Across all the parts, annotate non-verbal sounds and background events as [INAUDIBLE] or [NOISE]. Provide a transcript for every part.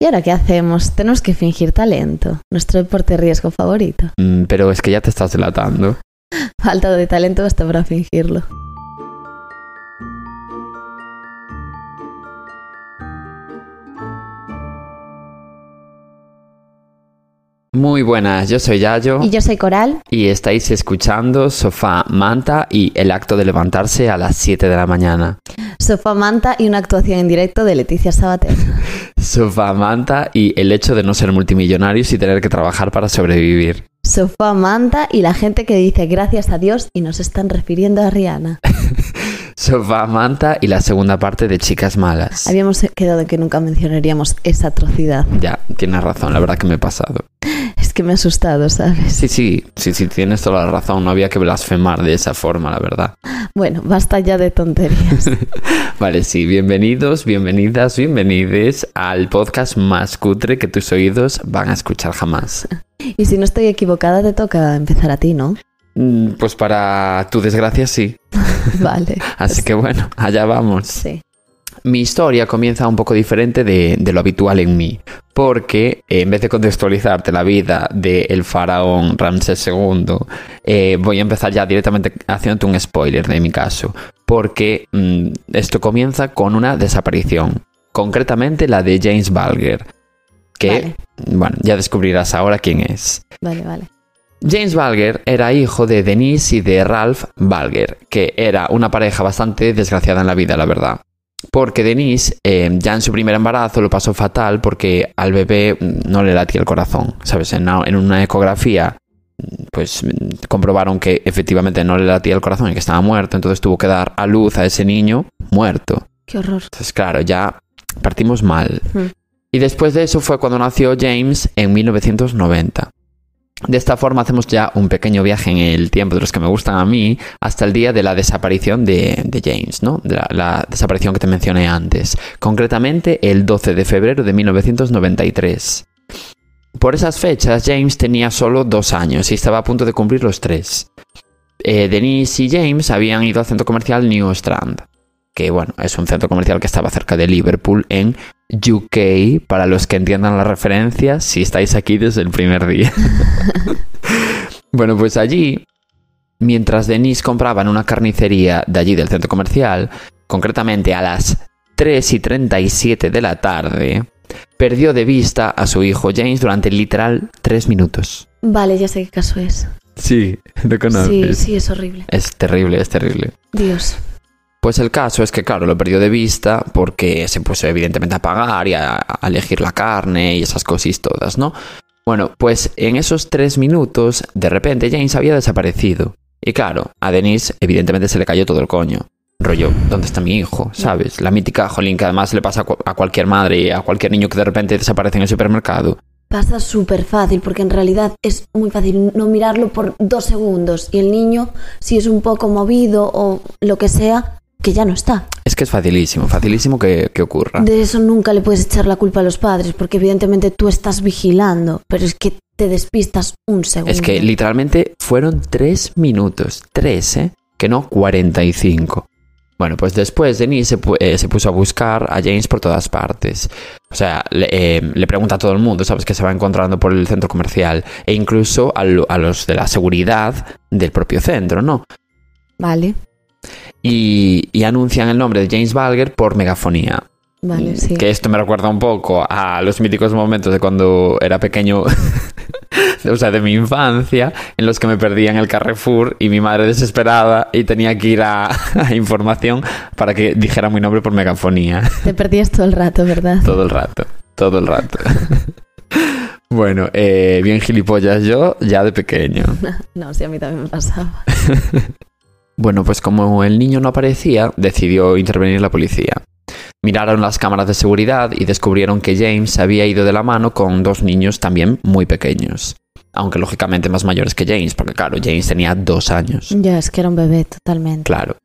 ¿Y ahora qué hacemos? Tenemos que fingir talento, nuestro deporte de riesgo favorito. Mm, pero es que ya te estás delatando. [LAUGHS] Falta de talento hasta para fingirlo. Muy buenas, yo soy Yayo. Y yo soy Coral. Y estáis escuchando Sofá, Manta y el acto de levantarse a las 7 de la mañana. Sofá, Manta y una actuación en directo de Leticia Sabater. [LAUGHS] Sofá, Manta y el hecho de no ser multimillonarios y tener que trabajar para sobrevivir. Sofá, Manta y la gente que dice gracias a Dios y nos están refiriendo a Rihanna. [LAUGHS] Sofá, Manta y la segunda parte de Chicas Malas. Habíamos quedado en que nunca mencionaríamos esa atrocidad. Ya, tienes razón, la verdad que me he pasado. Que me he asustado, ¿sabes? Sí, sí, sí, sí, tienes toda la razón. No había que blasfemar de esa forma, la verdad. Bueno, basta ya de tonterías. [LAUGHS] vale, sí, bienvenidos, bienvenidas, bienvenides al podcast más cutre que tus oídos van a escuchar jamás. Y si no estoy equivocada, te toca empezar a ti, ¿no? Mm, Pues para tu desgracia sí. [LAUGHS] Vale. [LAUGHS] Así que bueno, allá vamos. Sí. Mi historia comienza un poco diferente de, de lo habitual en mí, porque eh, en vez de contextualizarte la vida del faraón Ramsés II, eh, voy a empezar ya directamente haciéndote un spoiler de mi caso, porque mm, esto comienza con una desaparición, concretamente la de James Balger, que, Vale. bueno, ya descubrirás ahora quién es. Vale, vale. James Balger era hijo de Denise y de Ralph Balger, que era una pareja bastante desgraciada en la vida, la verdad. Porque Denise, eh, ya en su primer embarazo, lo pasó fatal porque al bebé mm, no le latía el corazón. ¿Sabes? En una, en una ecografía, mm, pues mm, comprobaron que efectivamente no le latía el corazón y que estaba muerto. Entonces tuvo que dar a luz a ese niño muerto. Qué horror. Entonces, claro, ya partimos mal. Y después de eso fue cuando nació James en 1990. De esta forma hacemos ya un pequeño viaje en el tiempo de los que me gustan a mí hasta el día de la desaparición de, James, ¿no? De la, la desaparición que te mencioné antes. Concretamente el 12 de febrero de 1993. Por esas fechas James tenía solo dos años y estaba a punto de cumplir los tres. Eh, Denise y James habían ido al centro comercial New Strand, que bueno, es un centro comercial que estaba cerca de Liverpool en UK, para los que entiendan la referencia, si estáis aquí desde el primer día. [LAUGHS] bueno, pues allí, mientras Denise compraba en una carnicería de allí del centro comercial, concretamente a las 3 y 37 de la tarde, perdió de vista a su hijo James durante literal 3 minutos. Vale, ya sé qué caso es. Sí, lo Sí, sí, es horrible. Es terrible, es terrible. Dios. Pues el caso es que, claro, lo perdió de vista porque se puso evidentemente a pagar y a, elegir la carne y esas cosas todas, ¿no? Bueno, pues en esos tres minutos, de repente James había desaparecido. Y claro, a Denise evidentemente se le cayó todo el coño. Rollo, ¿dónde está mi hijo? ¿Sabes? La mítica jolín que además le pasa a cualquier madre y a cualquier niño que de repente desaparece en el supermercado. Pasa súper fácil porque en realidad es muy fácil no mirarlo por dos segundos y el niño, si es un poco movido o lo que sea, que ya no está. Es que es facilísimo, facilísimo que, que ocurra. De eso nunca le puedes echar la culpa a los padres porque evidentemente tú estás vigilando, pero es que te despistas un segundo. Es que literalmente fueron tres minutos. Tres, ¿eh? Que no 45. Bueno, pues después Denise se, pu- eh, se puso a buscar a James por todas partes. O sea, le, eh, le pregunta a todo el mundo, ¿sabes? Que se va encontrando por el centro comercial. E incluso a, lo- a los de la seguridad del propio centro, ¿no? Vale, Y, y anuncian el nombre de James Balger por megafonía. vale, sí. Que esto me recuerda un poco a los míticos momentos de cuando era pequeño, [LAUGHS] o sea, de mi infancia, en los que me perdía en el Carrefour y mi madre desesperada y tenía que ir a, [LAUGHS] a información para que dijera mi nombre por megafonía. Te perdías todo el rato, ¿verdad? Todo el rato, todo el rato. [LAUGHS] Bueno, eh, bien gilipollas yo ya de pequeño. No, sí, a mí también me pasaba. Bueno, pues como el niño no aparecía, decidió intervenir la policía. Miraron las cámaras de seguridad y descubrieron que James había ido de la mano con dos niños también muy pequeños. Aunque lógicamente más mayores que James, porque claro, James tenía dos años. Ya, es que era un bebé totalmente. Claro.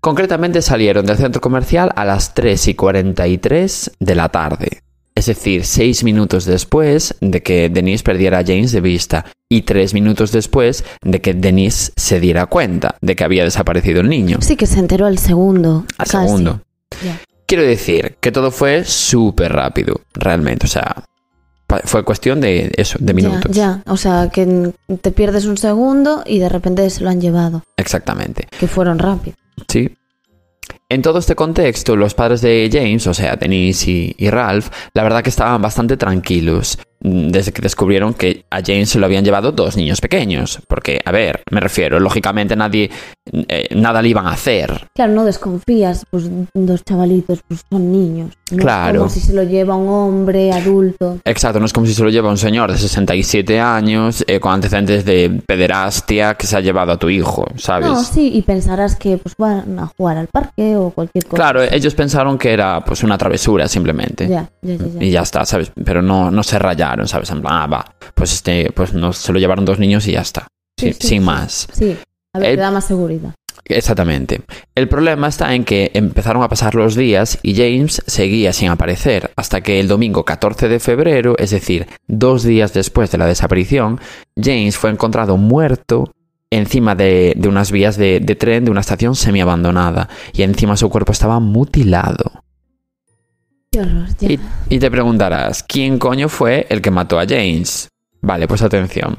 Concretamente salieron del centro comercial a las 3 y 43 de la tarde. Es decir, seis minutos después de que Denise perdiera a James de vista y tres minutos después de que Denise se diera cuenta de que había desaparecido el niño. Sí, que se enteró al segundo. Al casi. segundo. Quiero decir que todo fue súper rápido, realmente. O sea, fue cuestión de eso, de Ya, minutos. ya. O sea, que te pierdes un segundo y de repente se lo han llevado. Exactamente. Que fueron rápido. Sí. En todo este contexto, los padres de James, o sea, Denise y, Ralph, la verdad que estaban bastante tranquilos mm, desde que descubrieron que a James se lo habían llevado dos niños pequeños. Porque, a ver, me refiero, lógicamente nadie, eh, nada le iban a hacer. Claro, no desconfías, pues dos chavalitos, pues son niños. No es como si se lo lleva un hombre adulto. Exacto, no es como si se lo lleva un señor de 67 años eh, con antecedentes de pederastia que se ha llevado a tu hijo, ¿sabes? No, sí, y pensarás que pues van a jugar al parque o cualquier cosa. Claro, ellos pensaron que era pues una travesura simplemente. Ya, ya, ya. ya. Y ya está, ¿sabes? Pero no, no se rayaron, ¿sabes? En plan, ah, va, pues este, pues no, se lo llevaron dos niños y ya está. Sí, Sí, sí, sin sí. más. A ver, Eh, te da más seguridad. Exactamente. El problema está en que empezaron a pasar los días y James seguía sin aparecer, hasta que el domingo 14 de febrero, es decir, dos días después de la desaparición, James fue encontrado muerto encima de, de unas vías de, de tren de una estación semiabandonada y encima su cuerpo estaba mutilado. Qué horror. Y, y te preguntarás, ¿quién coño fue el que mató a James? Vale, pues atención.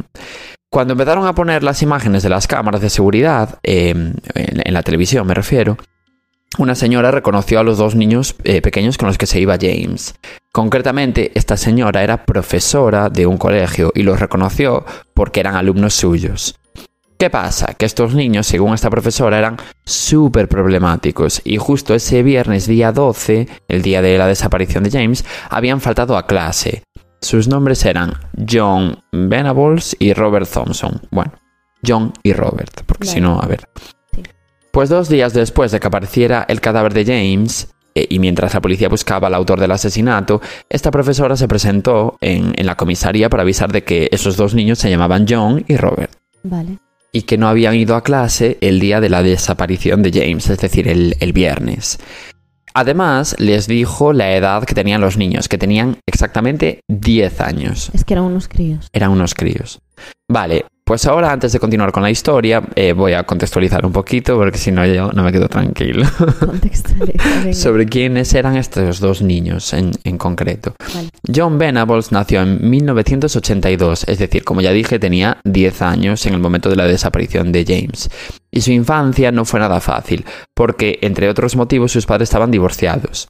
Cuando empezaron a poner las imágenes de las cámaras de seguridad, en, en la televisión me refiero, una señora reconoció a los dos niños eh, pequeños con los que se iba James. Concretamente, esta señora era profesora de un colegio y los reconoció porque eran alumnos suyos. ¿Qué pasa? Que estos niños, según esta profesora, eran súper problemáticos y justo ese viernes día 12, el día de la desaparición de James, habían faltado a clase. Sus nombres eran John Venables y Robert Thompson. Bueno, John y Robert, porque si no, a ver. Sí. Pues dos días después de que apareciera el cadáver de James, eh, y mientras la policía buscaba al autor del asesinato, esta profesora se presentó en, en la comisaría para avisar de que esos dos niños se llamaban John y Robert Vale. y que no habían ido a clase el día de la desaparición de James, es decir, el, el viernes. Además, les dijo la edad que tenían los niños, que tenían exactamente 10 años. Es que eran unos críos. Eran unos críos. Vale, pues ahora antes de continuar con la historia, eh, voy a contextualizar un poquito, porque si no yo no me quedo tranquilo. [LAUGHS] Sobre quiénes eran estos dos niños en, en concreto. Vale. John Venables nació en 1982, es decir, como ya dije, tenía 10 años en el momento de la desaparición de James. Y su infancia no fue nada fácil, porque, entre otros motivos, sus padres estaban divorciados.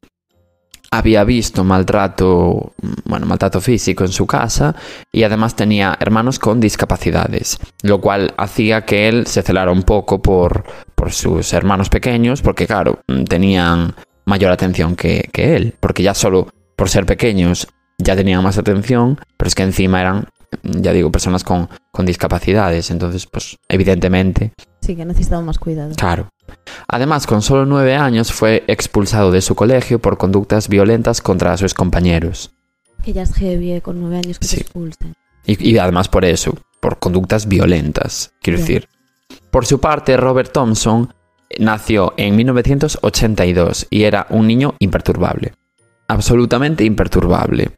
Había visto maltrato, bueno, maltrato físico en su casa y además tenía hermanos con discapacidades, lo cual hacía que él se celara un poco por, por sus hermanos pequeños, porque claro, tenían mayor atención que, que él, porque ya solo por ser pequeños ya tenían más atención, pero es que encima eran, ya digo, personas con, con discapacidades, entonces pues evidentemente, Sí, que necesitaba más cuidado. claro. Además, con solo nueve años fue expulsado de su colegio por conductas violentas contra sus compañeros. Que ya es heavy, eh, con nueve años que Sí. te expulsen. Y, y además por eso, por conductas violentas, quiero decir. Por su parte, Robert Thompson nació en 1982 y era un niño imperturbable. Absolutamente imperturbable.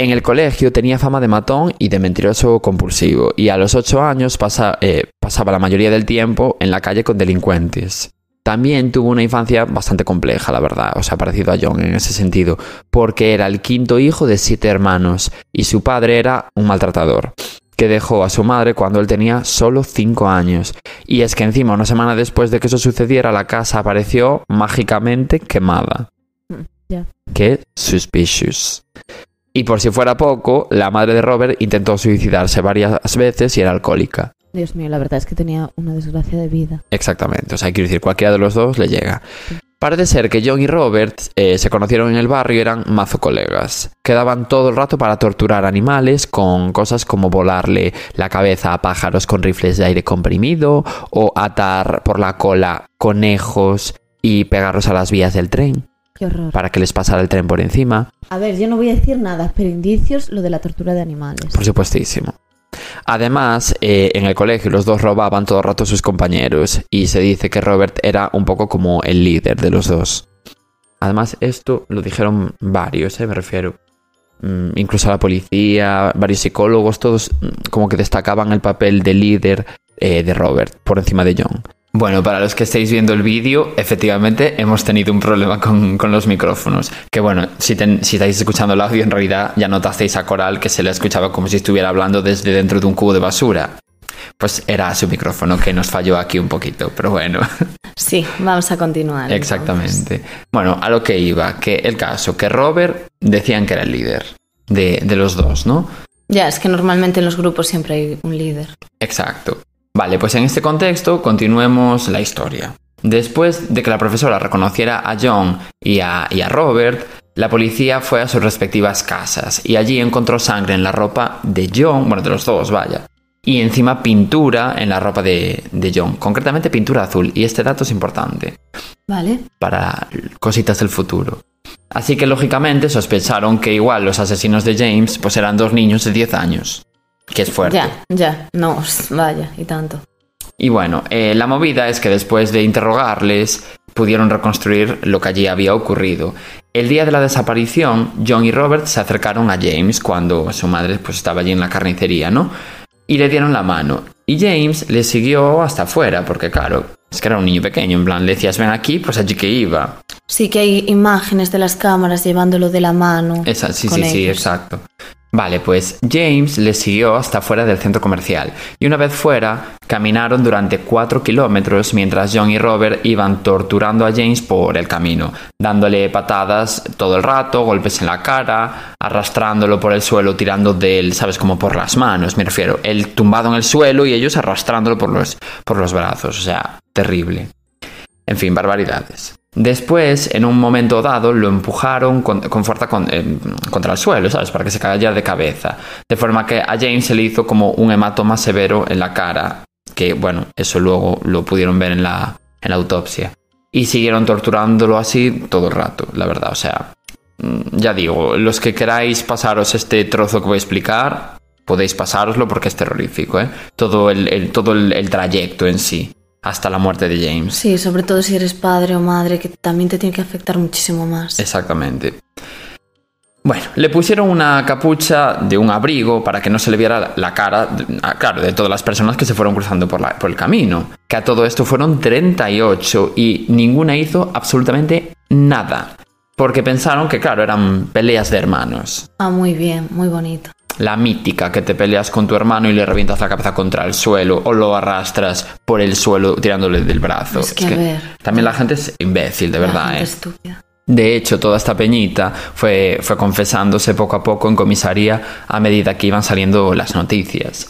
En el colegio tenía fama de matón y de mentiroso compulsivo, y a los 8 años pasa- eh, pasaba la mayoría del tiempo en la calle con delincuentes. También tuvo una infancia bastante compleja, la verdad, o sea, parecido a John en ese sentido, porque era el quinto hijo de siete hermanos y su padre era un maltratador, que dejó a su madre cuando él tenía solo 5 años. Y es que encima, una semana después de que eso sucediera, la casa apareció mágicamente quemada. Qué suspicious. Y por si fuera poco, la madre de Robert intentó suicidarse varias veces y era alcohólica. Dios mío, la verdad es que tenía una desgracia de vida. Exactamente, o sea, quiero decir, cualquiera de los dos le llega. Parece ser que John y Robert eh, se conocieron en el barrio y eran mazo colegas. Quedaban todo el rato para torturar animales con cosas como volarle la cabeza a pájaros con rifles de aire comprimido o atar por la cola conejos y pegarlos a las vías del tren Qué horror. para que les pasara el tren por encima. A ver, yo no voy a decir nada, pero indicios lo de la tortura de animales. Por supuestísimo. Además, eh, en el colegio los dos robaban todo el rato a sus compañeros y se dice que Robert era un poco como el líder de los dos. Además, esto lo dijeron varios, eh, me refiero. Mm, incluso la policía, varios psicólogos, todos mm, como que destacaban el papel de líder eh, de Robert por encima de John. Bueno, para los que estéis viendo el vídeo, efectivamente hemos tenido un problema con, con los micrófonos. Que bueno, si, ten- si estáis escuchando el audio, en realidad ya notasteis a Coral que se le escuchaba como si estuviera hablando desde dentro de un cubo de basura. Pues era su micrófono que nos falló aquí un poquito, pero bueno. [LAUGHS] Sí, vamos a continuar. entonces. Exactamente. Bueno, a lo que iba, que el caso, que Robert decían que era el líder de, de los dos, ¿no? Ya, es que normalmente en los grupos siempre hay un líder. Exacto. Vale, pues en este contexto continuemos la historia. Después de que la profesora reconociera a John y a, y a Robert, la policía fue a sus respectivas casas y allí encontró sangre en la ropa de John, bueno, de los dos, vaya. Y encima pintura en la ropa de, de John, concretamente pintura azul. Y este dato es importante Vale. para cositas del futuro. Así que lógicamente sospecharon que igual los asesinos de James pues eran dos niños de 10 años. Que es fuerte. Ya, ya. No, vaya, y tanto. Y bueno, eh, la movida es que después de interrogarles pudieron reconstruir lo que allí había ocurrido. El día de la desaparición, John y Robert se acercaron a James cuando su madre pues estaba allí en la carnicería, ¿no? Y le dieron la mano. Y James le siguió hasta afuera, porque claro, es que era un niño pequeño, en plan, le decías ven aquí, pues allí que iba. Sí que hay imágenes de las cámaras llevándolo de la mano. Esa, sí, sí, sí, ellos. exacto. Vale, pues James le siguió hasta fuera del centro comercial y una vez fuera caminaron durante cuatro kilómetros mientras John y Robert iban torturando a James por el camino, dándole patadas todo el rato, golpes en la cara, arrastrándolo por el suelo, tirando de él, sabes, como por las manos, me refiero, él tumbado en el suelo y ellos arrastrándolo por los, por los brazos, o sea, terrible. En fin, barbaridades. Después, en un momento dado, lo empujaron con, fuerza con- eh, contra el suelo, ¿sabes? Para que se cayera de cabeza. De forma que a James se le hizo como un hematoma severo en la cara, que bueno, eso luego lo pudieron ver en la, en la autopsia. Y siguieron torturándolo así todo el rato, la verdad. O sea, mm, ya digo, los que queráis pasaros este trozo que voy a explicar, podéis pasároslo porque es terrorífico, ¿eh? Todo el, el- todo el trayecto en sí, hasta la muerte de James. Sí, sobre todo si eres padre o madre, que también te tiene que afectar muchísimo más. Exactamente. Bueno, le pusieron una capucha de un abrigo para que no se le viera la cara, ah, claro, de todas las personas que se fueron cruzando por, la- por el camino. Que a todo esto fueron 38 y ninguna hizo absolutamente nada. Porque pensaron que, claro, eran peleas de hermanos. Ah, muy bien, muy bonito. La mítica que te peleas con tu hermano y le revientas la cabeza contra el suelo o lo arrastras por el suelo tirándole del brazo. Es que, a ver. También la gente es imbécil, de la verdad, gente ¿eh? estúpida. De hecho, toda esta peñita fue, fue confesándose poco a poco en comisaría a medida que iban saliendo las noticias.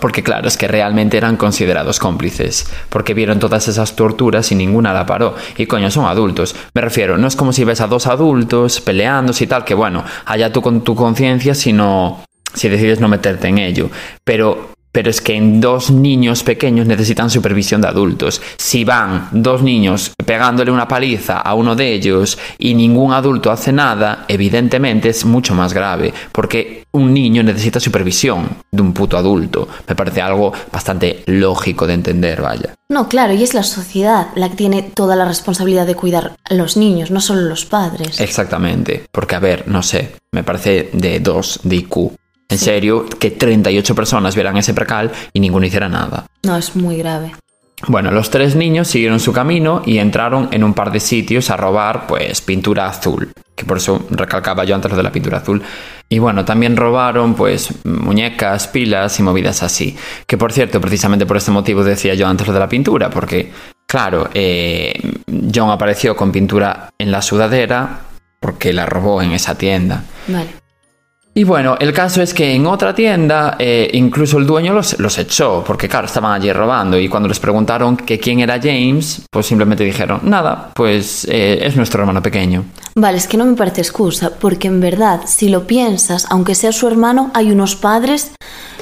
Porque claro, es que realmente eran considerados cómplices, porque vieron todas esas torturas y ninguna la paró. Y coño, son adultos. Me refiero, no es como si ves a dos adultos peleándose y tal, que bueno, allá tú con tu conciencia si no, si decides no meterte en ello. Pero, pero es que en dos niños pequeños necesitan supervisión de adultos. Si van dos niños pegándole una paliza a uno de ellos y ningún adulto hace nada, evidentemente es mucho más grave, porque un niño necesita supervisión de un puto adulto. Me parece algo bastante lógico de entender, vaya. No, claro, y es la sociedad la que tiene toda la responsabilidad de cuidar a los niños, no solo los padres. Exactamente, porque a ver, no sé, me parece de dos de IQ. En serio, que 38 personas vieran ese precal y ninguno hiciera nada. No, es muy grave. Bueno, los tres niños siguieron su camino y entraron en un par de sitios a robar, pues, pintura azul. Que por eso recalcaba yo antes lo de la pintura azul. Y bueno, también robaron, pues, muñecas, pilas y movidas así. Que por cierto, precisamente por este motivo decía yo antes lo de la pintura, porque, claro, eh, John apareció con pintura en la sudadera porque la robó en esa tienda. Vale. Y bueno, el caso es que en otra tienda eh, incluso el dueño los, los echó, porque claro, estaban allí robando y cuando les preguntaron que quién era James, pues simplemente dijeron, nada, pues eh, es nuestro hermano pequeño. Vale, es que no me parece excusa, porque en verdad, si lo piensas, aunque sea su hermano, hay unos padres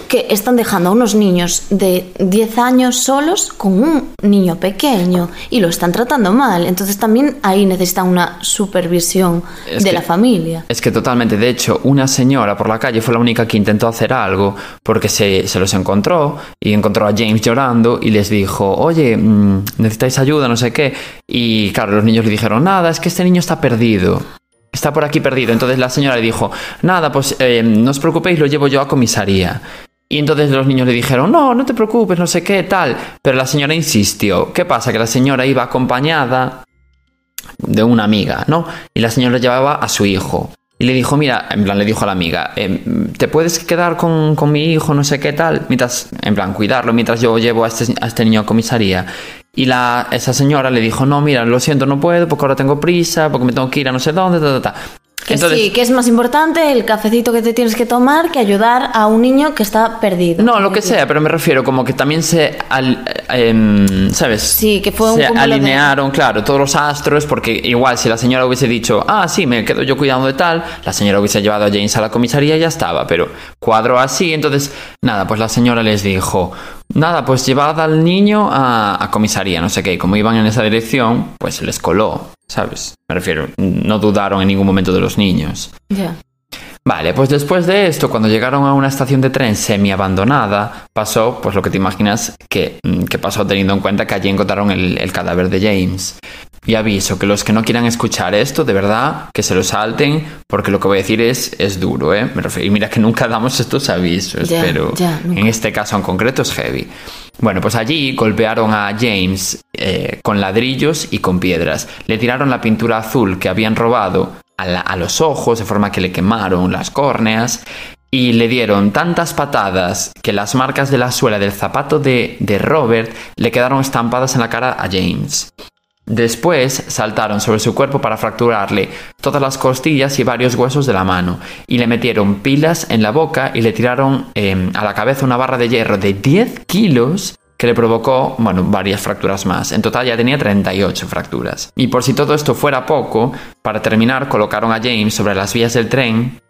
que están dejando a unos niños de 10 años solos con un niño pequeño y lo están tratando mal. Entonces también ahí necesitan una supervisión Es de que- la familia. Es que totalmente, de hecho, una señora por la calle fue la única que intentó hacer algo porque se, se los encontró y encontró a James llorando y les dijo, oye, mm, necesitáis ayuda, no sé qué. Y claro, los niños le dijeron, nada, es que este niño está perdido. Está por aquí perdido. Entonces la señora le dijo, nada, pues eh, no os preocupéis, lo llevo yo a comisaría. Y entonces los niños le dijeron, no, no te preocupes, no sé qué, tal. Pero la señora insistió. ¿Qué pasa? Que la señora iba acompañada de una amiga, ¿no? Y la señora llevaba a su hijo. Y le dijo, mira, en plan, le dijo a la amiga, em, ¿te puedes quedar con, con, mi hijo, no sé qué tal? Mientras, en plan, cuidarlo, mientras yo llevo a este, a este niño a comisaría. Y la, esa señora le dijo, no, mira, lo siento, no puedo, porque ahora tengo prisa, porque me tengo que ir a no sé dónde, ta, ta, ta. Que Entonces, sí, que es más importante el cafecito que te tienes que tomar que ayudar a un niño que está perdido. No, lo que sea, pero me refiero como que también se, al, eh, ¿sabes? Sí, que fue un se alinearon, de... claro, todos los astros, porque igual si la señora hubiese dicho, ah, sí, me quedo yo cuidando de tal, la señora hubiese llevado a James a la comisaría y ya estaba, pero cuadro así, entonces, nada, pues la señora les dijo, nada, pues llevad al niño a, a comisaría, no sé qué, y como iban en esa dirección, pues les coló, ¿sabes? Me refiero, no dudaron en ningún momento de los niños. Ya. Yeah. Vale, pues después de esto, cuando llegaron a una estación de tren semi abandonada, pasó, pues lo que te imaginas que, que pasó teniendo en cuenta que allí encontraron el, el, cadáver de James. Y aviso que los que no quieran escuchar esto, de verdad, que se lo salten, porque lo que voy a decir es, es duro, ¿eh? Me refiero, y mira que nunca damos estos avisos, pero en este caso en concreto es heavy. Bueno, pues allí golpearon a James eh, con ladrillos y con piedras. Le tiraron la pintura azul que habían robado a, la, a, los ojos, de forma que le quemaron las córneas. Y le dieron tantas patadas que las marcas de la suela del zapato de, de Robert le quedaron estampadas en la cara a James. Después saltaron sobre su cuerpo para fracturarle todas las costillas y varios huesos de la mano, y le metieron pilas en la boca y le tiraron eh, a la cabeza una barra de hierro de 10 kilos que le provocó, bueno, varias fracturas más. En total ya tenía 38 fracturas. Y por si todo esto fuera poco, para terminar colocaron a James sobre las vías del tren,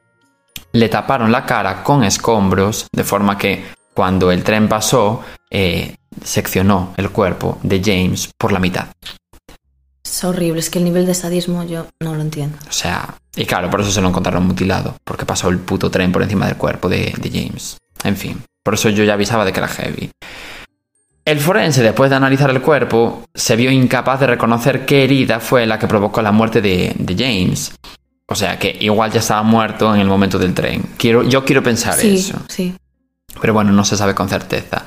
le taparon la cara con escombros, de forma que cuando el tren pasó, eh, seccionó el cuerpo de James por la mitad. Es horrible, es que el nivel de sadismo yo no lo entiendo. O sea, y claro, por eso se lo encontraron mutilado, porque pasó el puto tren por encima del cuerpo de, de James. En fin, por eso yo ya avisaba de que era heavy. El forense, después de analizar el cuerpo, se vio incapaz de reconocer qué herida fue la que provocó la muerte de, de James. O sea que igual ya estaba muerto en el momento del tren. Quiero, yo quiero pensar sí, eso. Sí. Pero bueno, no se sabe con certeza.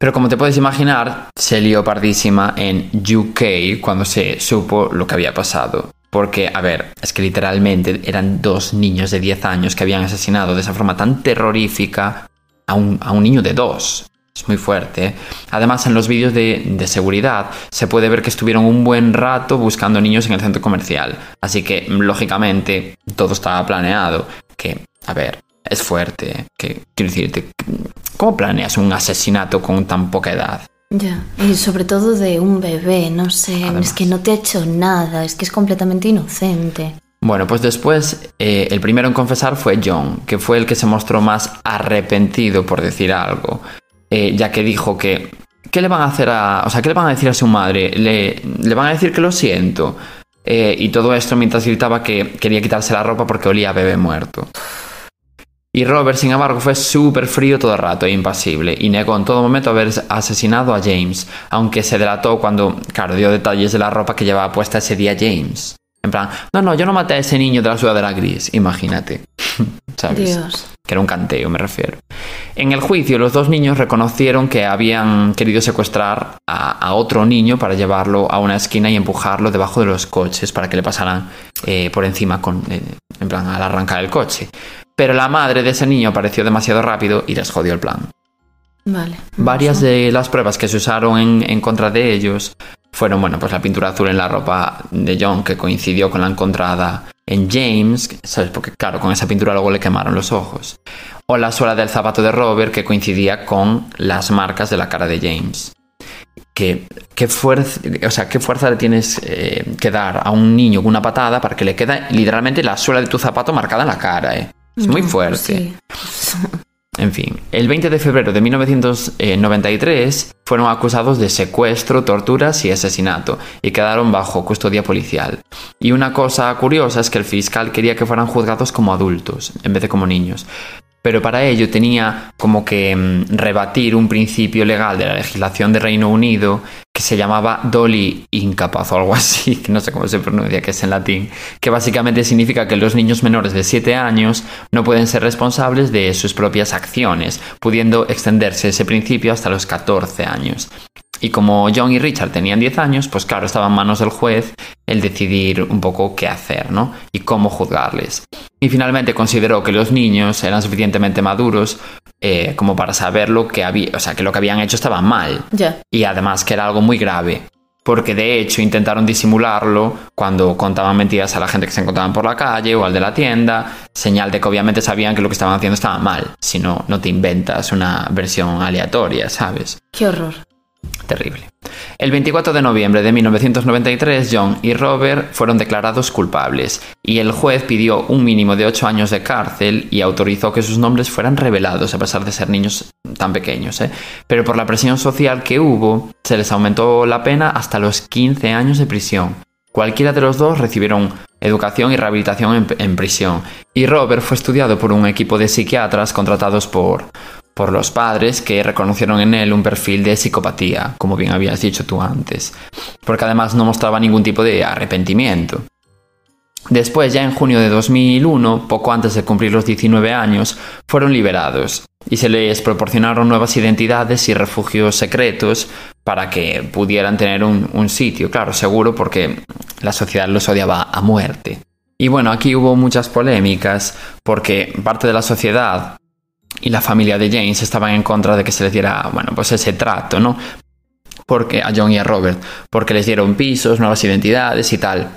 Pero como te puedes imaginar, se lió pardísima en UK cuando se supo lo que había pasado. Porque, a ver, es que literalmente eran dos niños de 10 años que habían asesinado de esa forma tan terrorífica a un, a un niño de 2. Es muy fuerte. Además, en los vídeos de, de, seguridad se puede ver que estuvieron un buen rato buscando niños en el centro comercial. Así que, lógicamente, todo estaba planeado. Que, a ver, es fuerte. Que, quiero decirte, ¿cómo planeas un asesinato con tan poca edad? Ya, y sobre todo de un bebé, no sé, Además. es que no te ha hecho nada, es que es completamente inocente. Bueno, pues después eh, el primero en confesar fue John, que fue el que se mostró más arrepentido por decir algo, eh, ya que dijo que ¿qué le van a hacer a, o sea, qué le van a decir a su madre? Le, le van a decir que lo siento. Eh, y todo esto mientras gritaba que quería quitarse la ropa porque olía a bebé muerto. Y Robert, sin embargo, fue súper frío todo el rato e impasible, y negó en todo momento haber asesinado a James, aunque se delató cuando, claro, dio detalles de la ropa que llevaba puesta ese día James. En plan, no, no, yo no maté a ese niño de la sudadera gris, imagínate. [LAUGHS] ¿Sabes? Dios. Que era un canteo, me refiero. En el juicio, los dos niños reconocieron que habían querido secuestrar a, a otro niño para llevarlo a una esquina y empujarlo debajo de los coches para que le pasaran eh, por encima, con, eh, en plan, al arrancar el coche pero la madre de ese niño apareció demasiado rápido y les jodió el plan. Vale. Varias de las pruebas que se usaron en, en, contra de ellos fueron, bueno, pues la pintura azul en la ropa de John, que coincidió con la encontrada en James, ¿sabes? Porque, claro, con esa pintura luego le quemaron los ojos. O la suela del zapato de Robert, que coincidía con las marcas de la cara de James. Que, qué, fuerza, o sea, qué fuerza le tienes eh, que dar a un niño con una patada para que le quede literalmente la suela de tu zapato marcada en la cara, ¿eh? Es muy fuerte. Sí. [LAUGHS] En fin, el 20 de febrero de 1993 fueron acusados de secuestro, torturas y asesinato y quedaron bajo custodia policial. Y una cosa curiosa es que el fiscal quería que fueran juzgados como adultos en vez de como niños. Pero para ello tenía como que mm, rebatir un principio legal de la legislación de Reino Unido que se llamaba Dolly incapaz o algo [LAUGHS] así, que no sé cómo se pronuncia, que es en latín, que básicamente significa que los niños menores de 7 años no pueden ser responsables de sus propias acciones, pudiendo extenderse ese principio hasta los 14 años. Y como John y Richard tenían 10 años, pues claro, estaba en manos del juez el decidir un poco qué hacer, ¿no? Y cómo juzgarles. Y finalmente consideró que los niños eran suficientemente maduros eh, como para saber lo que había, o sea, que lo que habían hecho estaba mal. Ya. Y además que era algo muy grave. Porque de hecho intentaron disimularlo cuando contaban mentiras a la gente que se encontraban por la calle o al de la tienda, señal de que obviamente sabían que lo que estaban haciendo estaba mal. Si no, no te inventas una versión aleatoria, ¿sabes? Qué horror. Terrible. El 24 de noviembre de 1993, John y Robert fueron declarados culpables y el juez pidió un mínimo de 8 años de cárcel y autorizó que sus nombres fueran revelados a pesar de ser niños tan pequeños. ¿eh? Pero por la presión social que hubo, se les aumentó la pena hasta los 15 años de prisión. Cualquiera de los dos recibieron educación y rehabilitación en, en prisión y Robert fue estudiado por un equipo de psiquiatras contratados por, por los padres que reconocieron en él un perfil de psicopatía, como bien habías dicho tú antes, porque además no mostraba ningún tipo de arrepentimiento. Después, ya en junio de 2001, poco antes de cumplir los 19 años, fueron liberados y se les proporcionaron nuevas identidades y refugios secretos para que pudieran tener un, sitio, claro, seguro, porque la sociedad los odiaba a muerte. Y bueno, aquí hubo muchas polémicas porque parte de la sociedad y la familia de James estaban en contra de que se les diera, bueno, pues ese trato, ¿no? Porque a John y a Robert, porque les dieron pisos, nuevas identidades y tal.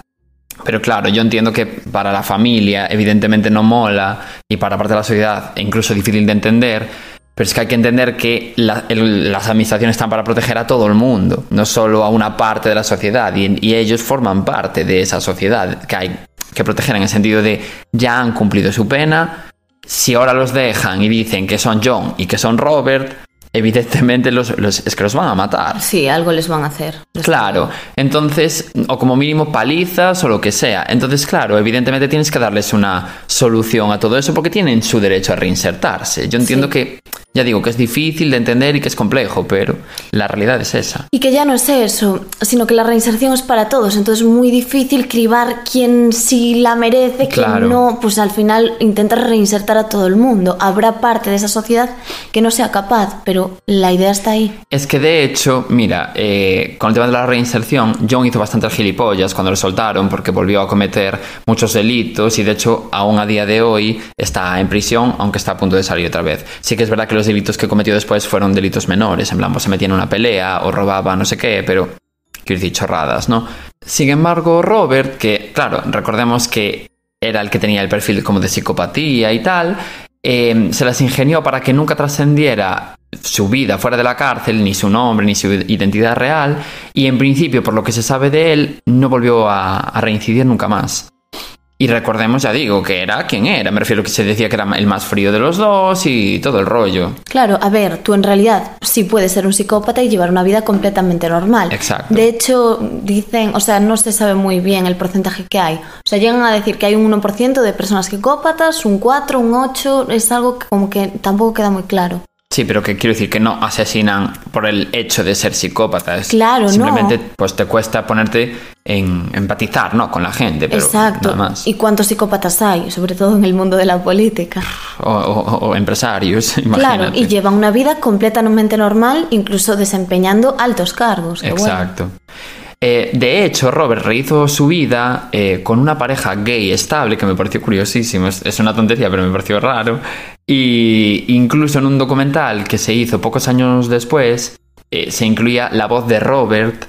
Pero claro, yo entiendo que para la familia evidentemente no mola y para parte de la sociedad e incluso difícil de entender, pero es que hay que entender que las administraciones están para proteger a todo el mundo, no solo a una parte de la sociedad, y, y ellos forman parte de esa sociedad que hay que proteger en el sentido de ya han cumplido su pena, si ahora los dejan y dicen que son John y que son Robert, evidentemente los, los, es que los van a matar. Sí, algo les van a hacer. Claro, entonces, o como mínimo palizas o lo que sea. Entonces, claro, evidentemente tienes que darles una solución a todo eso porque tienen su derecho a reinsertarse. Yo entiendo Sí. que, ya digo, que es difícil de entender y que es complejo, pero la realidad es esa. Y que ya no es eso, sino que la reinserción es para todos, entonces es muy difícil cribar quién sí la merece, quién Claro. no, pues al final intentar reinsertar a todo el mundo. Habrá parte de esa sociedad que no sea capaz, pero la idea está ahí. Es que de hecho, mira, eh, con el tema de la reinserción, John hizo bastante gilipollas cuando lo soltaron porque volvió a cometer muchos delitos y de hecho aún a día de hoy está en prisión, aunque está a punto de salir otra vez. Sí que es verdad que los delitos que cometió después fueron delitos menores, en plan, pues se metía en una pelea o robaba no sé qué, pero quiero decir chorradas, ¿no? Sin embargo, Robert, que claro, recordemos que era el que tenía el perfil como de psicopatía y tal, eh, se las ingenió para que nunca trascendiera su vida fuera de la cárcel, ni su nombre, ni su identidad real, y en principio, por lo que se sabe de él, no volvió a reincidir nunca más. Y recordemos, ya digo, que era quien era, me refiero que se decía que era el más frío de los dos y todo el rollo. Claro, a ver, tú en realidad sí puedes ser un psicópata y llevar una vida completamente normal. Exacto. De hecho, dicen, o sea, no se sabe muy bien el porcentaje que hay. O sea, llegan a decir que hay un 1% de personas psicópatas, un 4, un 8, es algo que como que tampoco queda muy claro. Sí, pero que quiero decir que no asesinan por el hecho de ser psicópatas. Claro, no. Simplemente pues te cuesta ponerte en empatizar, ¿no? Con la gente, pero Exacto. nada más. ¿Y cuántos psicópatas hay? Sobre todo en el mundo de la política. O, o- o empresarios, imagínate. [LAUGHS] Claro, y llevan una vida completamente normal, incluso desempeñando altos cargos. bueno. Exacto. Eh, de hecho, Robert rehizo su vida eh, con una pareja gay estable, que me pareció curiosísimo. Es, es una tontería, pero me pareció raro. Y incluso en un documental que se hizo pocos años después, eh, se incluía la voz de Robert,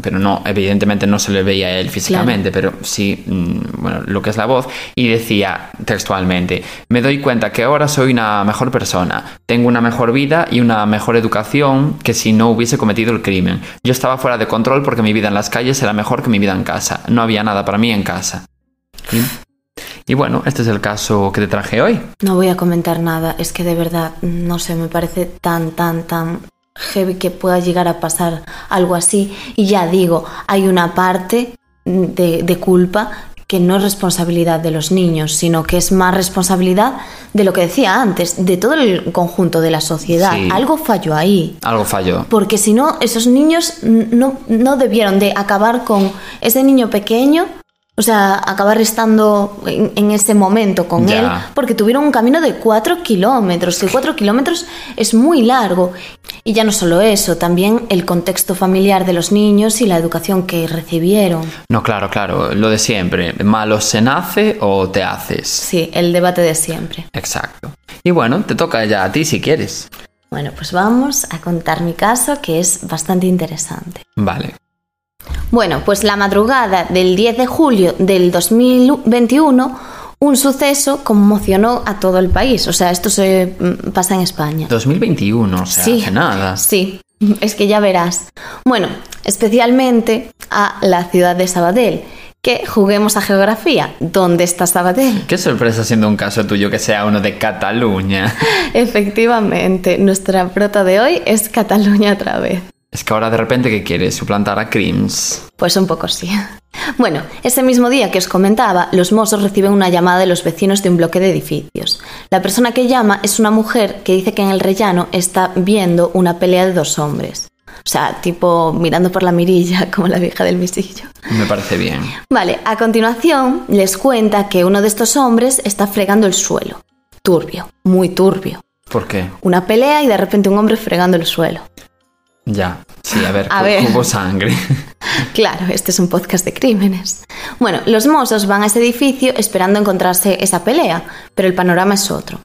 pero no, evidentemente no se le veía a él físicamente, pero sí, mm, bueno, lo que es la voz, y decía textualmente, me doy cuenta que ahora soy una mejor persona, tengo una mejor vida y una mejor educación que si no hubiese cometido el crimen. Yo estaba fuera de control porque mi vida en las calles era mejor que mi vida en casa, no había nada para mí en casa. Y, y bueno, este es el caso que te traje hoy. No voy a comentar nada, es que de verdad, no sé, me parece tan, tan, tan heavy que pueda llegar a pasar algo así. Y ya digo, hay una parte de, de culpa que no es responsabilidad de los niños, sino que es más responsabilidad de lo que decía antes, de todo el conjunto de la sociedad. Sí. Algo falló ahí. Algo falló. Porque si no, esos niños no, no debieron de acabar con ese niño pequeño, o sea, acabar estando en, en ese momento con Ya. él, porque tuvieron un camino de cuatro kilómetros, que cuatro kilómetros es muy largo. Y ya no solo eso, también el contexto familiar de los niños y la educación que recibieron. No, claro, claro, lo de siempre. Malo se nace o te haces. Sí, el debate de siempre. Exacto. Y bueno, te toca ya a ti si quieres. Bueno, pues vamos a contar mi caso, que es bastante interesante. Vale. Bueno, pues la madrugada del 10 de julio del 2021, un suceso conmocionó a todo el país. O sea, esto se mm, pasa en España. 2021, o sea, Sí. hace nada. Sí, [LAUGHS] es que ya verás. Bueno, especialmente a la ciudad de Sabadell. Que juguemos a geografía. ¿Dónde está Sabadell? Qué sorpresa siendo un caso tuyo que sea uno de Cataluña. [LAUGHS] Efectivamente, nuestra prota de hoy es Cataluña otra vez. Es que ahora de repente, ¿qué quieres? Suplantar a Crims. Pues un poco sí. Bueno, ese mismo día que os comentaba, los mozos reciben una llamada de los vecinos de un bloque de edificios. La persona que llama es una mujer que dice que en el rellano está viendo una pelea de dos hombres. O sea, tipo mirando por la mirilla, [LAUGHS] como la vieja del misillo. Me parece bien. Vale, a continuación les cuenta que uno de estos hombres está fregando el suelo. Turbio, muy turbio. ¿Por qué? Una pelea y de repente un hombre fregando el suelo. Ya. Sí, a ver, A ver. hubo sangre. [LAUGHS] Claro, este es un podcast de crímenes. Bueno, los mozos van a ese edificio esperando encontrarse esa pelea, pero el panorama es otro.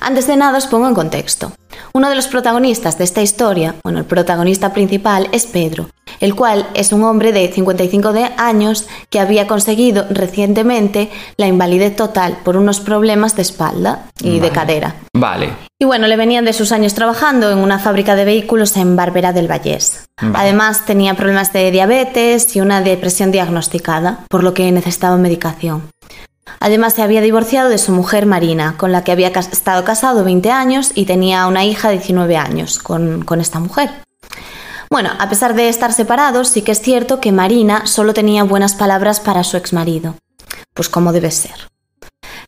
Antes de nada os pongo en contexto. Uno de los protagonistas de esta historia, bueno, el protagonista principal es Pedro, el cual es un hombre de 55 de años que había conseguido recientemente la invalidez total por unos problemas de espalda y de cadera. Vale. Y bueno, le venían de sus años trabajando en una fábrica de vehículos en Barbera del Vallés. Vale. Además, tenía problemas de diabetes y una depresión diagnosticada, por lo que necesitaba medicación. Además, se había divorciado de su mujer Marina, con la que había estado casado 20 años y tenía una hija de 19 años con, con esta mujer. Bueno, a pesar de estar separados, sí que es cierto que Marina solo tenía buenas palabras para su exmarido. Pues como debe ser.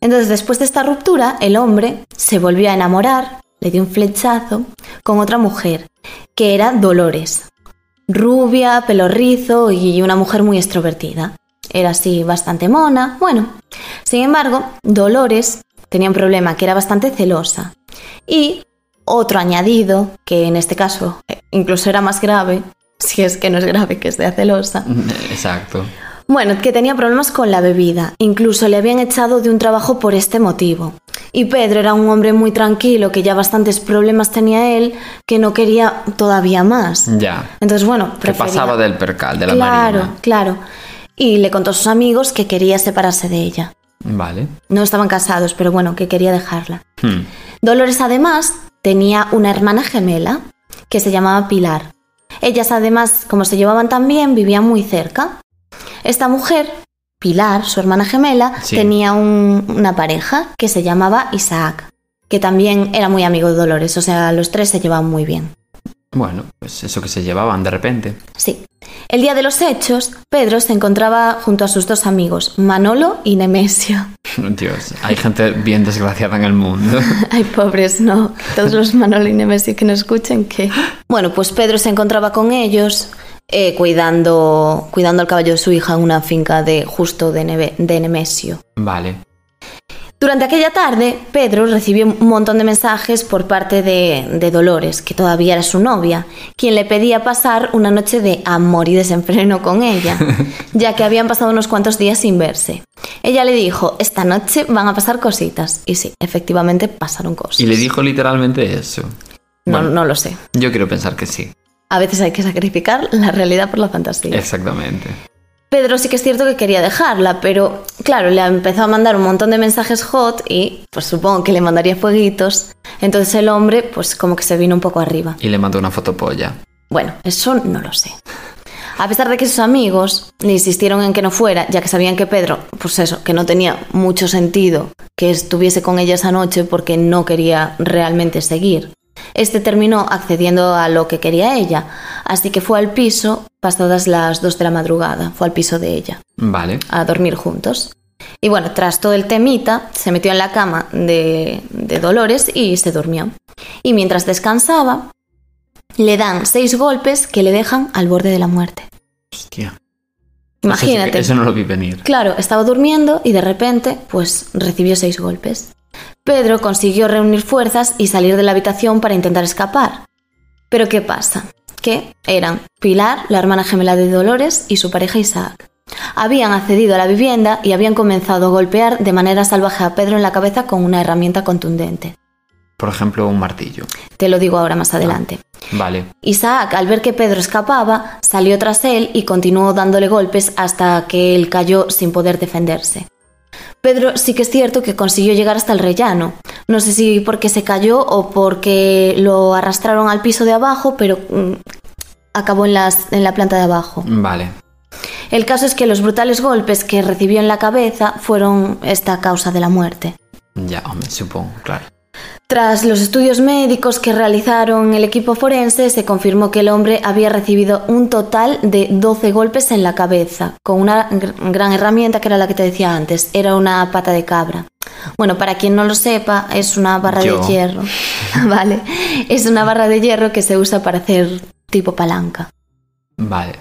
Entonces, después de esta ruptura, el hombre se volvió a enamorar, le dio un flechazo, con otra mujer, que era Dolores. Rubia, pelo rizo y una mujer muy extrovertida. Era así bastante mona. Bueno, sin embargo, Dolores tenía un problema que era bastante celosa. Y otro añadido, que en este caso eh, incluso era más grave, [LAUGHS] si es que no es grave que sea celosa, Exacto. bueno, que tenía problemas con la bebida. Incluso le habían echado de un trabajo por este motivo. Y Pedro era un hombre muy tranquilo, que ya bastantes problemas tenía él, que no quería todavía más. Ya. Entonces, bueno, Que prefería... pasaba del percal de la Claro, Marina. claro. Y le contó a sus amigos que quería separarse de ella. Vale. No estaban casados, pero bueno, que quería dejarla. Hmm. Dolores además tenía una hermana gemela que se llamaba Pilar. Ellas además, como se llevaban tan bien, vivían muy cerca. Esta mujer, Pilar, su hermana gemela, Sí. tenía un- una pareja que se llamaba Isaac, que también era muy amigo de Dolores, o sea, los tres se llevaban muy bien. Bueno, pues eso que se llevaban de repente. Sí. El día de los hechos, Pedro se encontraba junto a sus dos amigos, Manolo y Nemesio. [LAUGHS] Dios, hay gente bien desgraciada en el mundo. [LAUGHS] Ay, pobres, no. Todos los Manolo y Nemesio que nos escuchen, que... Bueno, pues Pedro se encontraba con ellos eh, cuidando, cuidando al caballo de su hija en una finca de justo de, Neve- de Nemesio. Vale. Durante aquella tarde, Pedro recibió un montón de mensajes por parte de, de Dolores, que todavía era su novia, quien le pedía pasar una noche de amor y desenfreno con ella, [LAUGHS] ya que habían pasado unos cuantos días sin verse. Ella le dijo, esta noche van a pasar cositas. Y sí, efectivamente pasaron cosas. Y le dijo literalmente eso. No, Bueno. no lo sé. Yo quiero pensar que sí. A veces hay que sacrificar la realidad por la fantasía. Exactamente. Pedro sí que es cierto que quería dejarla, pero claro, le empezó a mandar un montón de mensajes hot y pues supongo que le mandaría fueguitos. Entonces el hombre pues como que se vino un poco arriba. Y le mandó una fotopolla. Bueno, eso no lo sé. A pesar de que sus amigos le insistieron en que no fuera, ya que sabían que Pedro, pues eso, que no tenía mucho sentido que estuviese con ella esa noche porque no quería realmente seguir. Este terminó accediendo a lo que quería ella, así que fue al piso pasadas las 2 de la madrugada, fue al piso de ella, Vale. a dormir juntos. Y bueno, tras todo el temita, se metió en la cama de, de Dolores y se durmió. Y mientras descansaba, le dan seis golpes que le dejan al borde de la muerte. Hostia. Imagínate. Eso, eso no lo vi venir. Claro, estaba durmiendo y de repente, pues recibió seis golpes. Pedro consiguió reunir fuerzas y salir de la habitación para intentar escapar. Pero ¿qué pasa? Que eran Pilar, la hermana gemela de Dolores, y su pareja Isaac. Habían accedido a la vivienda y habían comenzado a golpear de manera salvaje a Pedro en la cabeza con una herramienta contundente. Por ejemplo, un martillo. Te lo digo ahora más adelante. Vale. Isaac, al ver que Pedro escapaba, salió tras él y continuó dándole golpes hasta que él cayó sin poder defenderse. Pedro sí que es cierto que consiguió llegar hasta el rellano. No sé si porque se cayó o porque lo arrastraron al piso de abajo, pero mm, acabó en, las- en la planta de abajo. Vale. El caso es que los brutales golpes que recibió en la cabeza fueron esta causa de la muerte. Ya, hombre, supongo, claro. Tras los estudios médicos que realizaron el equipo forense, se confirmó que el hombre había recibido un total de 12 golpes en la cabeza, con una gr- gran herramienta que era la que te decía antes, era una pata de cabra. Bueno, para quien no lo sepa, es una barra Yo. de hierro. [LAUGHS] vale, es una barra de hierro que se usa para hacer tipo palanca. Vale.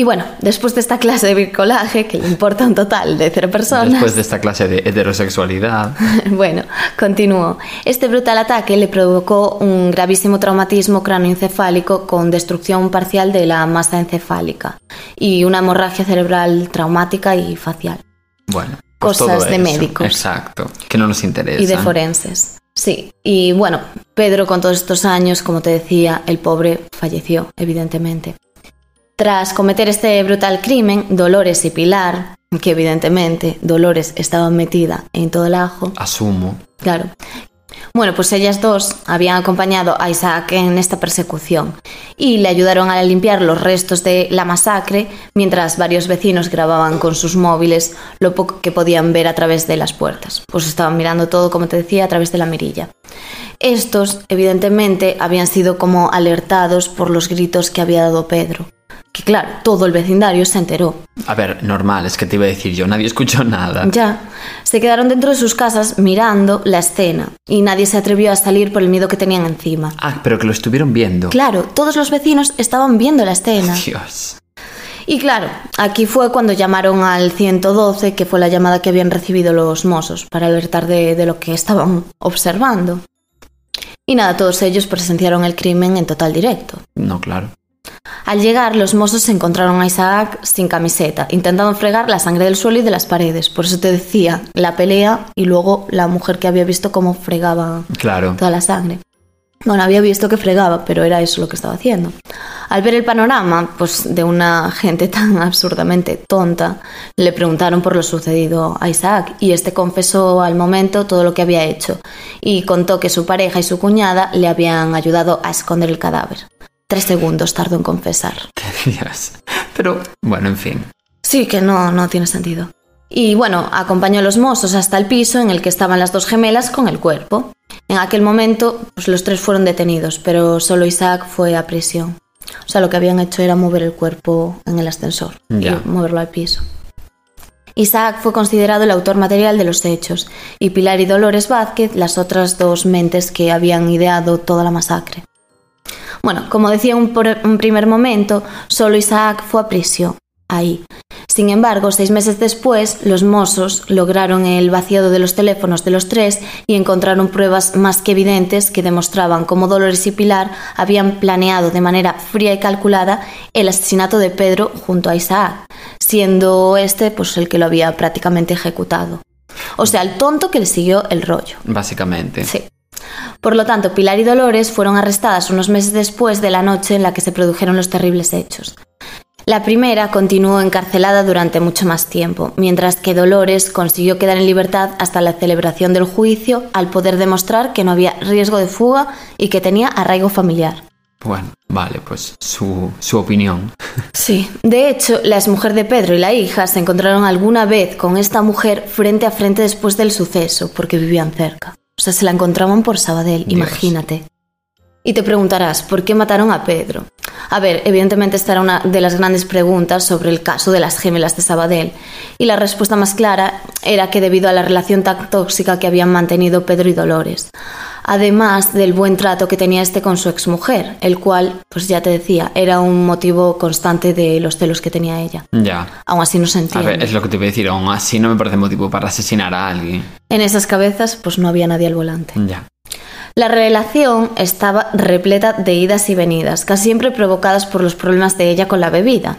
Y bueno, después de esta clase de bricolaje, que le importa un total de cero personas. Después de esta clase de heterosexualidad. [LAUGHS] Bueno, continúo. Este brutal ataque le provocó un gravísimo traumatismo cráneoencefálico con destrucción parcial de la masa encefálica y una hemorragia cerebral traumática y facial. Bueno. pues Cosas de eso. médicos. Exacto. Que no nos interesa. Y de forenses. Sí, y bueno, Pedro con todos estos años, como te decía, el pobre falleció, evidentemente. Tras cometer este brutal crimen, Dolores y Pilar, que evidentemente Dolores estaba metida en todo el ajo, Asumo. Claro. Bueno, pues ellas dos habían acompañado a Isaac en esta persecución y le ayudaron a limpiar los restos de la masacre mientras varios vecinos grababan con sus móviles lo poco que podían ver a través de las puertas. Pues estaban mirando todo, como te decía, a través de la mirilla. Estos, evidentemente, habían sido como alertados por los gritos que había dado Pedro. Que claro, todo el vecindario se enteró. A ver, normal, es que te iba a decir yo, nadie escuchó nada. Ya, se quedaron dentro de sus casas mirando la escena y nadie se atrevió a salir por el miedo que tenían encima. Ah, pero que lo estuvieron viendo. Claro, todos los vecinos estaban viendo la escena. [LAUGHS] Dios. Y claro, aquí fue cuando llamaron al 112, que fue la llamada que habían recibido los mozos, para alertar de, de lo que estaban observando. Y nada, todos ellos presenciaron el crimen en total directo. No, claro. Al llegar, los mozos encontraron a Isaac sin camiseta, intentando fregar la sangre del suelo y de las paredes. Por eso te decía, la pelea y luego la mujer que había visto cómo fregaba Claro. toda la sangre. Bueno, había visto que fregaba, pero era eso lo que estaba haciendo. Al ver el panorama, pues de una gente tan [LAUGHS] absurdamente tonta, le preguntaron por lo sucedido a Isaac y este confesó al momento todo lo que había hecho y contó que su pareja y su cuñada le habían ayudado a esconder el cadáver. Tres segundos tardó en confesar. [LAUGHS] Dios. Pero, bueno, en fin. Sí, que no, no tiene sentido. Y bueno, acompañó a los mozos hasta el piso en el que estaban las dos gemelas con el cuerpo. En aquel momento, pues los tres fueron detenidos, pero solo Isaac fue a prisión. O sea, lo que habían hecho era mover el cuerpo en el ascensor Ya. y moverlo al piso. Isaac fue considerado el autor material de los hechos y Pilar y Dolores Vázquez las otras dos mentes que habían ideado toda la masacre. Bueno, como decía en un, primer momento, solo Isaac fue a prisión, ahí. Sin embargo, seis meses después, los Mossos lograron el vaciado de los teléfonos de los tres y encontraron pruebas más que evidentes que demostraban cómo Dolores y Pilar habían planeado de manera fría y calculada el asesinato de Pedro junto a Isaac, siendo este pues el que lo había prácticamente ejecutado. O sea, el tonto que le siguió el rollo. Básicamente. Sí. Por lo tanto, Pilar y Dolores fueron arrestadas unos meses después de la noche en la que se produjeron los terribles hechos. La primera continuó encarcelada durante mucho más tiempo, mientras que Dolores consiguió quedar en libertad hasta la celebración del juicio al poder demostrar que no había riesgo de fuga y que tenía arraigo familiar. Bueno, vale, pues su, su opinión. [LAUGHS] Sí, de hecho, la exmujer de Pedro y la hija se encontraron alguna vez con esta mujer frente a frente después del suceso, porque vivían cerca. O sea, se la encontraban por Sabadell, Dios. imagínate. Y te preguntarás, ¿por qué mataron a Pedro? A ver, evidentemente esta era una de las grandes preguntas sobre el caso de las gemelas de Sabadell. Y la respuesta más clara era que debido a la relación tan tóxica que habían mantenido Pedro y Dolores. Además del buen trato que tenía este con su exmujer, el cual, pues ya te decía, era un motivo constante de los celos que tenía ella. Ya. Aún así no se A ver, es lo que te voy a decir, aún así no me parece motivo para asesinar a alguien. En esas cabezas, pues no había nadie al volante. Ya. La relación estaba repleta de idas y venidas, casi siempre provocadas por los problemas de ella con la bebida.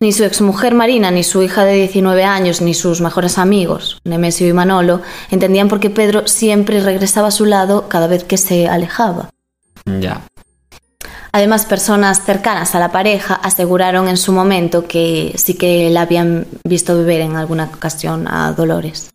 Ni su exmujer Marina, ni su hija de 19 años, ni sus mejores amigos, Nemesio y Manolo, entendían por qué Pedro siempre regresaba a su lado cada vez que se alejaba. Ya. Además, personas cercanas a la pareja aseguraron en su momento que sí que la habían visto beber en alguna ocasión a Dolores.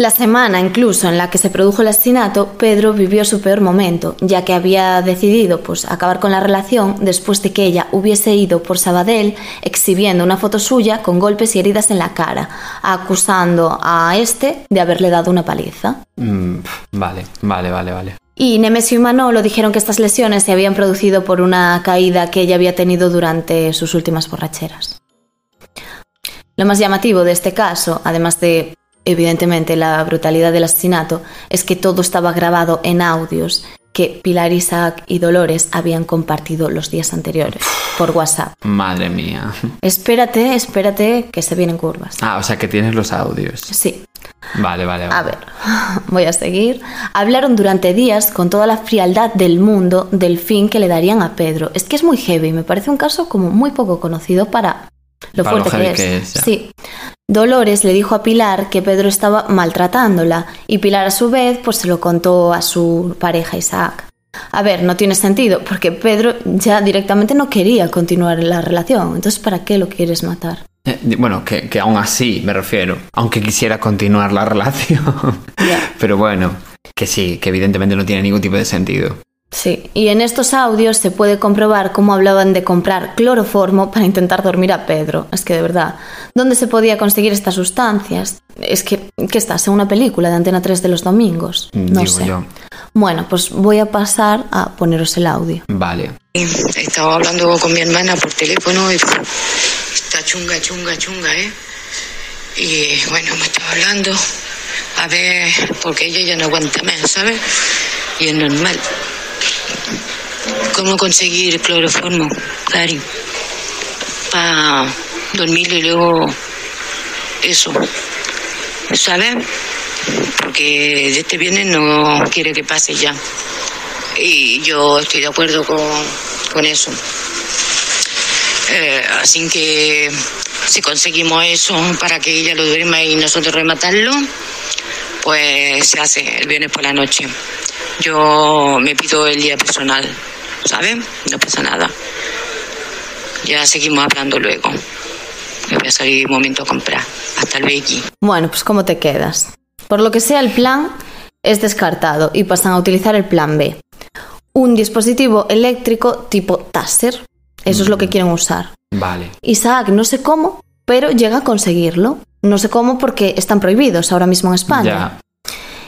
La semana incluso en la que se produjo el asesinato, Pedro vivió su peor momento, ya que había decidido pues, acabar con la relación después de que ella hubiese ido por Sabadell exhibiendo una foto suya con golpes y heridas en la cara, acusando a este de haberle dado una paliza. Mm, vale, vale, vale, vale. Y Nemesio y Manolo dijeron que estas lesiones se habían producido por una caída que ella había tenido durante sus últimas borracheras. Lo más llamativo de este caso, además de evidentemente la brutalidad del asesinato, es que todo estaba grabado en audios que Pilar, Isaac y Dolores habían compartido los días anteriores por WhatsApp. Madre mía. Espérate, espérate, que se vienen curvas. Ah, o sea que tienes los audios. Sí, Vale, vale, vale. A ver, [LAUGHS] voy a seguir. Hablaron durante días con toda la frialdad del mundo del fin que le darían a Pedro. Es que es muy heavy, me parece un caso como muy poco conocido para lo Para lo fuerte heavy que, que es. es, ya. sí. Dolores le dijo a Pilar que Pedro estaba maltratándola y Pilar a su vez pues se lo contó a su pareja Isaac. A ver, no tiene sentido porque Pedro ya directamente no quería continuar la relación. Entonces, ¿para qué lo quieres matar? Eh, bueno, que, que aún así, me refiero. Aunque quisiera continuar la [LAUGHS] relación. Pero bueno, que sí, que evidentemente no tiene ningún tipo de sentido. Sí, y en estos audios se puede comprobar cómo hablaban de comprar cloroformo para intentar dormir a Pedro. Es que de verdad, ¿dónde se podía conseguir estas sustancias? Es que, ¿qué estás? ¿En una película de Antena 3 de los domingos? No digo sé. yo. Bueno, pues voy a pasar a poneros el audio. Vale. Estaba hablando con mi hermana por teléfono y está chunga, chunga, chunga, ¿eh? Y bueno, me estaba hablando, a ver, porque ella ya no aguanta más, ¿sabes? Y es normal. ¿Cómo conseguir cloroformo, Cari? Para dormir y luego eso, ¿sabes? Porque de este viernes no quiere que pase ya. Y yo estoy de acuerdo con, con eso. Eh, así que si conseguimos eso para que ella lo duerma y nosotros rematarlo, pues se hace el viernes por la noche. Yo me pido el día personal, ¿sabes? No pasa nada. Ya seguimos hablando luego. Me voy a salir un momento a comprar. Hasta el Becky. Bueno, pues ¿cómo te quedas? Por lo que sea, el plan es descartado y pasan a utilizar el plan B. Un dispositivo eléctrico tipo Taser. Eso es lo que quieren usar. Vale. Isaac, no sé cómo, pero llega a conseguirlo. No sé cómo porque están prohibidos ahora mismo en España. Ya.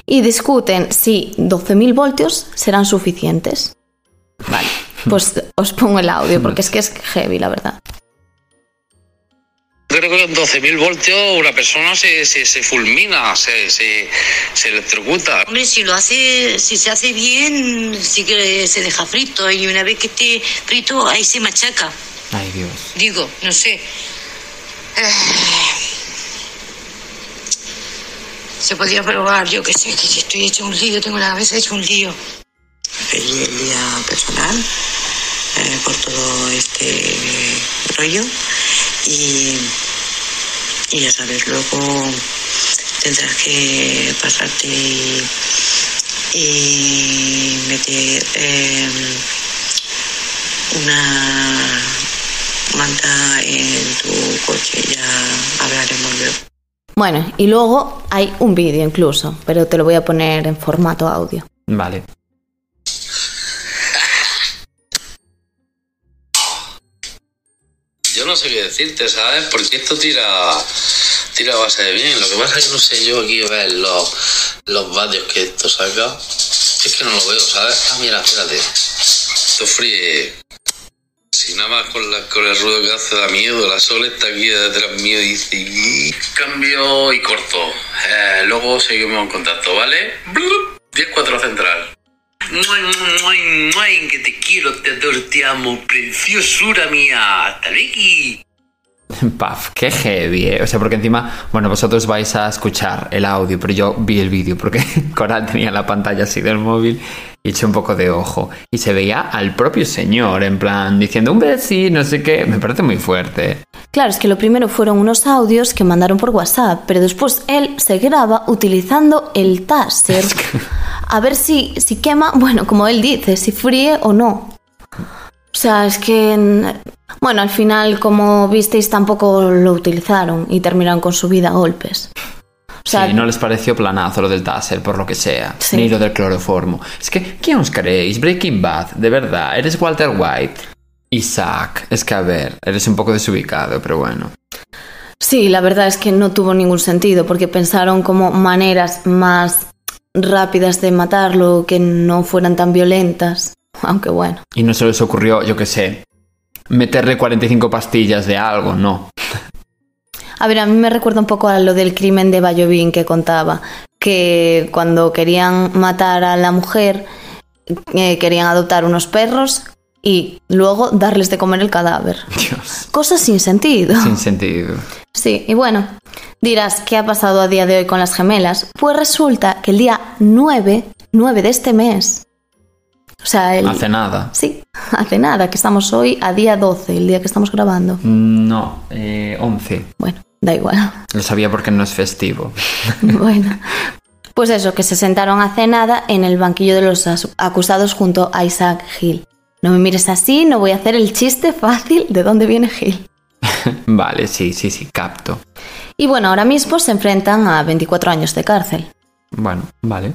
Y discuten si 12.000 voltios serán suficientes. Vale. Pues os pongo el audio porque es que es heavy, la verdad. Yo creo que con 12.000 voltios una persona se, se, se fulmina, se, se, se electrocuta. Hombre, si lo hace, si se hace bien, sí que se deja frito y una vez que esté frito, ahí se machaca. Ay, Dios. Digo, no sé. Eh, Se podría probar, yo que sé, que estoy hecho un lío, tengo la cabeza hecho un lío. El día personal eh, por todo este rollo y, y ya sabes, luego tendrás que pasarte y, y meter eh, una manta en tu coche, ya hablaremos luego. Bueno, y luego hay un vídeo incluso, pero te lo voy a poner en formato audio. Vale. No sé qué decirte, ¿sabes? Porque esto tira, tira base de bien. Lo que pasa es que no sé yo aquí ver los, los vatios que esto saca. Es que no lo veo, ¿sabes? Ah, mira, espérate. Esto fríe. Si nada más con, la, con el ruido que hace da miedo, la sol está aquí detrás mío y dice... "Y". Cambio y corto. Eh, luego seguimos en contacto, ¿vale? Blup. 10-4 central. Que te quiero, te adoro, te amo, preciosura mía. Hasta. [LAUGHS] Paf, qué heavy, ¿eh? O sea, porque encima, bueno, vosotros vais a escuchar el audio, pero yo vi el vídeo porque [LAUGHS] Coral tenía la pantalla así del móvil y eché un poco de ojo. Y se veía al propio señor, en plan, diciendo un besi, no sé qué. Me parece muy fuerte. Claro, es que lo primero fueron unos audios que mandaron por WhatsApp, pero después él se graba utilizando el taser. [LAUGHS] A ver si, si quema, bueno, como él dice, si fríe o no. O sea, es que... en- Bueno, al final, como visteis, tampoco lo utilizaron y terminaron con su vida a golpes. O sea, sí, no les pareció planazo lo del taser, por lo que sea. Sí. Ni lo del cloroformo. Es que, ¿quién os creéis? Breaking Bad, de verdad. Eres Walter White. Isaac. Es que, a ver, eres un poco desubicado, pero bueno. Sí, la verdad es que no tuvo ningún sentido porque pensaron como maneras más rápidas de matarlo que no fueran tan violentas. Aunque bueno. Y no se les ocurrió, yo qué sé, meterle 45 pastillas de algo, no. A ver, a mí me recuerda un poco a lo del crimen de Bayovín que contaba, que cuando querían matar a la mujer, eh, querían adoptar unos perros y luego darles de comer el cadáver. Dios. Cosas sin sentido. Sin sentido. Sí, y bueno, dirás, ¿qué ha pasado a día de hoy con las gemelas? Pues resulta que el día 9, 9 de este mes, o sea, el... Hace nada. Sí, hace nada, que estamos hoy a día 12, el día que estamos grabando. No, eh, 11. Bueno, da igual. Lo sabía porque no es festivo. [LAUGHS] bueno, pues eso, que se sentaron hace nada en el banquillo de los acusados junto a Isaac Hill. No me mires así, no voy a hacer el chiste fácil de dónde viene Hill. [LAUGHS] vale, sí, sí, sí, capto. Y bueno, ahora mismo se enfrentan a 24 años de cárcel. Bueno, vale.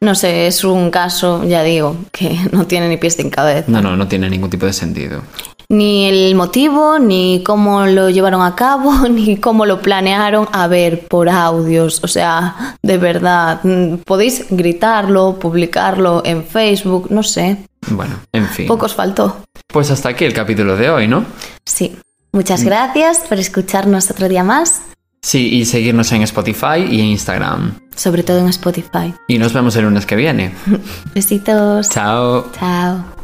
No sé, es un caso, ya digo, que [LAUGHS] no tiene ni pies ni cabeza. No, no, no tiene ningún tipo de sentido. Ni el motivo, ni cómo lo llevaron a cabo, [LAUGHS] ni cómo lo planearon. A ver, por audios. O sea, de verdad, mm, podéis gritarlo, publicarlo en Facebook, no sé. Bueno, en fin. Poco os faltó. Pues hasta aquí el capítulo de hoy, ¿no? Sí. Muchas gracias por escucharnos otro día más, Sí, y seguirnos en Spotify y en Instagram. sobre todo en Spotify. Y nos vemos el lunes que viene. [LAUGHS] Besitos. Chao. Chao.